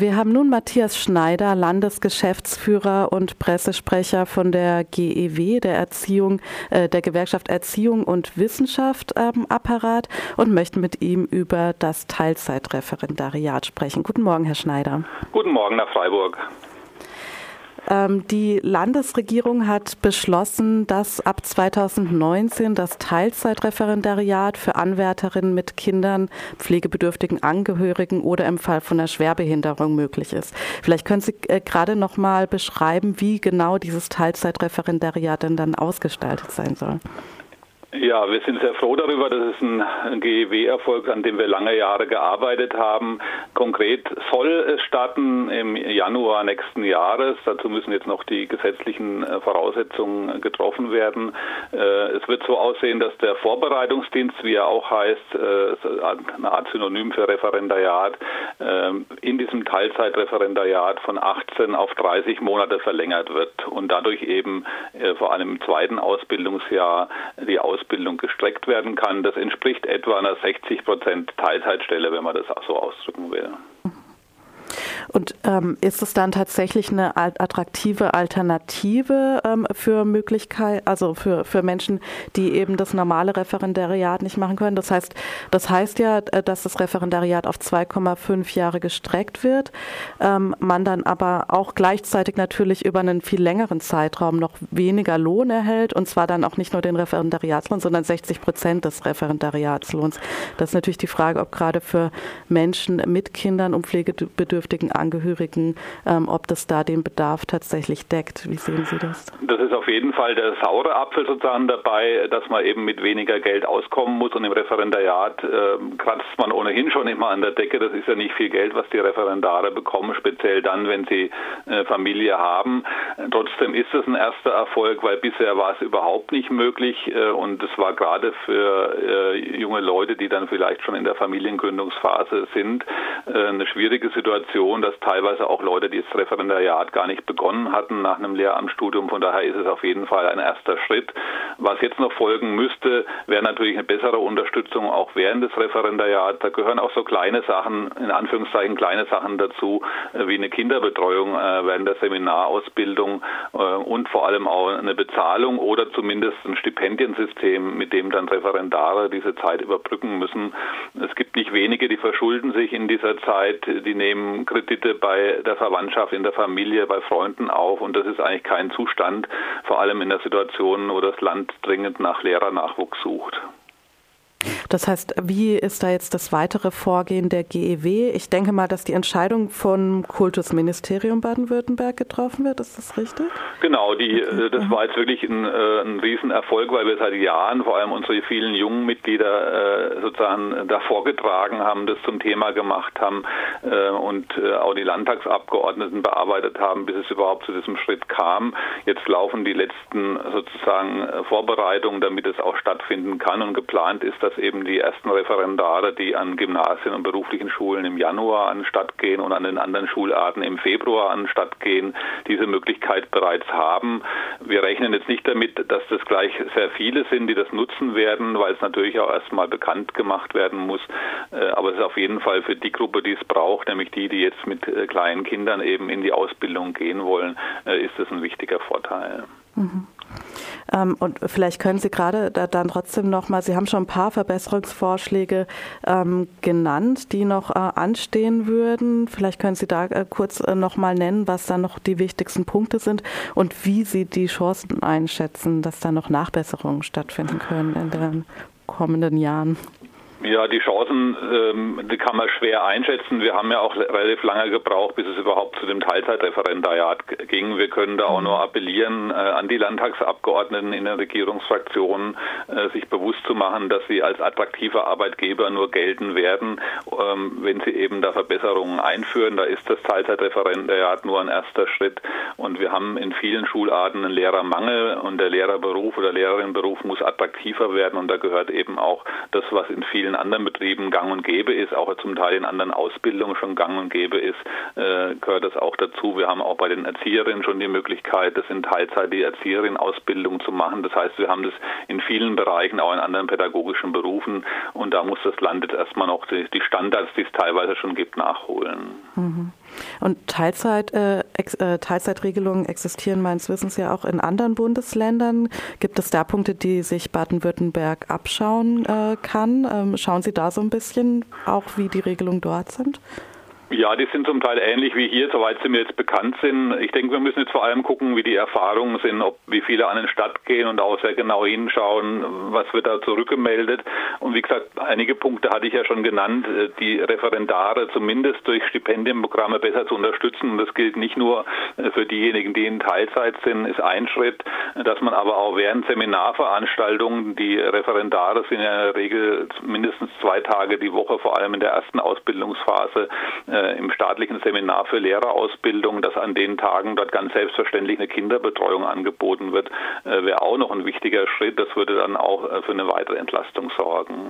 Wir haben nun Matthias Schneider, Landesgeschäftsführer und Pressesprecher von der GEW, der Erziehung, äh, der Gewerkschaft Erziehung und Wissenschaft ähm, Apparat und möchten mit ihm über das Teilzeitreferendariat sprechen. Guten Morgen, Herr Schneider. Guten Morgen nach Freiburg. Ähm, die Landesregierung hat beschlossen, dass ab 2019 das Teilzeitreferendariat für Anwärterinnen mit Kindern, pflegebedürftigen Angehörigen oder im Fall von einer Schwerbehinderung möglich ist. Vielleicht können Sie äh, gerade noch mal beschreiben, wie genau dieses Teilzeitreferendariat denn dann ausgestaltet sein soll. Ja, wir sind sehr froh darüber. Das ist ein GEW-Erfolg, an dem wir lange Jahre gearbeitet haben. Konkret soll es starten im Januar nächsten Jahres. Dazu müssen jetzt noch die gesetzlichen äh, Voraussetzungen getroffen werden. Äh, es wird so aussehen, dass der Vorbereitungsdienst, wie er auch heißt, äh, eine Art Synonym für Referendariat, in diesem Teilzeitreferendariat von 18 auf 30 Monate verlängert wird und dadurch eben vor allem im zweiten Ausbildungsjahr die Ausbildung Ausbildung gestreckt werden kann. Das entspricht etwa einer 60 Prozent Teilzeitstelle, wenn man das so ausdrücken will. Und ähm, ist es dann tatsächlich eine attraktive Alternative ähm, für Möglichkeit, also für, für Menschen, die eben das normale Referendariat nicht machen können? Das heißt, das heißt ja, äh, dass das Referendariat auf 2,5 Jahre gestreckt wird, ähm, man dann aber auch gleichzeitig natürlich über einen viel längeren Zeitraum noch weniger Lohn erhält und zwar dann auch nicht nur den Referendariatslohn, sondern 60 Prozent des Referendariatslohns. Das ist natürlich die Frage, ob gerade für Menschen mit Kindern und pflegebedürftigen Angehörigen, ähm, ob das da den Bedarf tatsächlich deckt. Wie sehen Sie das? Das ist auf jeden Fall der saure Apfel sozusagen dabei, dass man eben mit weniger Geld auskommen muss und im Referendariat äh, kratzt man ohnehin schon immer an der Decke. Das ist ja nicht viel Geld, was die Referendare bekommen, speziell dann, wenn sie äh, Familie haben. Trotzdem ist es ein erster Erfolg, weil bisher war es überhaupt nicht möglich äh, und es war gerade für äh, junge Leute, die dann vielleicht schon in der Familiengründungsphase sind, äh, eine schwierige Situation, dass teilweise auch Leute, die das Referendariat gar nicht begonnen hatten nach einem Lehramtsstudium. Von daher ist es auf jeden Fall ein erster Schritt. Was jetzt noch folgen müsste, wäre natürlich eine bessere Unterstützung auch während des Referendariats. Da gehören auch so kleine Sachen, in Anführungszeichen kleine Sachen dazu, wie eine Kinderbetreuung äh, während der Seminarausbildung äh, und vor allem auch eine Bezahlung oder zumindest ein Stipendiensystem, mit dem dann Referendare diese Zeit überbrücken müssen. Es gibt nicht wenige, die verschulden sich in dieser Zeit, die nehmen Kredite bei der Verwandtschaft, in der Familie, bei Freunden auf und das ist eigentlich kein Zustand, vor allem in der Situation, wo das Land dringend nach Lehrernachwuchs sucht. Das heißt, wie ist da jetzt das weitere Vorgehen der GEW? Ich denke mal, dass die Entscheidung vom Kultusministerium Baden-Württemberg getroffen wird. Ist das richtig? Genau, die, äh, das war jetzt wirklich ein, äh, ein Riesenerfolg, weil wir seit Jahren vor allem unsere vielen jungen Mitglieder äh, sozusagen davor getragen haben, das zum Thema gemacht haben und auch die Landtagsabgeordneten bearbeitet haben, bis es überhaupt zu diesem Schritt kam. Jetzt laufen die letzten sozusagen Vorbereitungen, damit es auch stattfinden kann und geplant ist, dass eben die ersten Referendare, die an Gymnasien und beruflichen Schulen im Januar anstatt gehen und an den anderen Schularten im Februar anstatt gehen, diese Möglichkeit bereits haben. Wir rechnen jetzt nicht damit, dass das gleich sehr viele sind, die das nutzen werden, weil es natürlich auch erstmal bekannt gemacht werden muss. Äh, aber es ist auf jeden Fall für die Gruppe, die es braucht, nämlich die, die jetzt mit äh, kleinen Kindern eben in die Ausbildung gehen wollen, äh, ist das ein wichtiger Vorteil. Mhm. Ähm, und vielleicht können Sie gerade da dann trotzdem nochmal, Sie haben schon ein paar Verbesserungsvorschläge ähm, genannt, die noch äh, anstehen würden. Vielleicht können Sie da äh, kurz äh, nochmal nennen, was da noch die wichtigsten Punkte sind und wie Sie die Chancen einschätzen, dass da noch Nachbesserungen stattfinden können in den kommenden Jahren. Ja, die Chancen, ähm, die kann man schwer einschätzen. Wir haben ja auch relativ lange gebraucht, bis es überhaupt zu dem Teilzeitreferendariat ging. Wir können da auch nur appellieren äh, an die Landtagsabgeordneten in den Regierungsfraktionen, äh, sich bewusst zu machen, dass sie als attraktiver Arbeitgeber nur gelten werden, ähm, wenn sie eben da Verbesserungen einführen. Da ist das Teilzeitreferendariat nur ein erster Schritt. Und wir haben in vielen Schularten einen Lehrermangel und der Lehrerberuf oder Lehrerinnenberuf muss attraktiver werden. Und da gehört eben auch das, was in vielen vielen anderen Betrieben gang und gäbe ist, auch zum Teil in anderen Ausbildungen schon gang und gäbe ist, äh, gehört das auch dazu. Wir haben auch bei den Erzieherinnen schon die Möglichkeit, das in Teilzeit die Erzieherinnen-Ausbildung zu machen. Das heißt, wir haben das in vielen Bereichen, auch in anderen pädagogischen Berufen. Und da muss das Land jetzt erstmal noch die, die Standards, die es teilweise schon gibt, nachholen. Mhm. Und Teilzeit, äh, ex, äh, Teilzeitregelungen existieren meines Wissens ja auch in anderen Bundesländern. Gibt es da Punkte, die sich Baden-Württemberg abschauen äh, kann? Ähm, schauen Sie da so ein bisschen auch, wie die Regelungen dort sind? Ja, die sind zum Teil ähnlich wie hier, soweit sie mir jetzt bekannt sind. Ich denke, wir müssen jetzt vor allem gucken, wie die Erfahrungen sind, ob wie viele an den Stadt gehen und auch sehr genau hinschauen, was wird da zurückgemeldet. Und wie gesagt, einige Punkte hatte ich ja schon genannt, die Referendare zumindest durch Stipendienprogramme besser zu unterstützen. Und das gilt nicht nur für diejenigen, die in Teilzeit sind, ist ein Schritt, dass man aber auch während Seminarveranstaltungen, die Referendare sind ja in der Regel mindestens zwei Tage die Woche, vor allem in der ersten Ausbildungsphase, äh, im staatlichen Seminar für Lehrerausbildung, dass an den Tagen dort ganz selbstverständlich eine Kinderbetreuung angeboten wird, äh, wäre auch noch ein wichtiger Schritt. Das würde dann auch äh, für eine weitere Entlastung sorgen.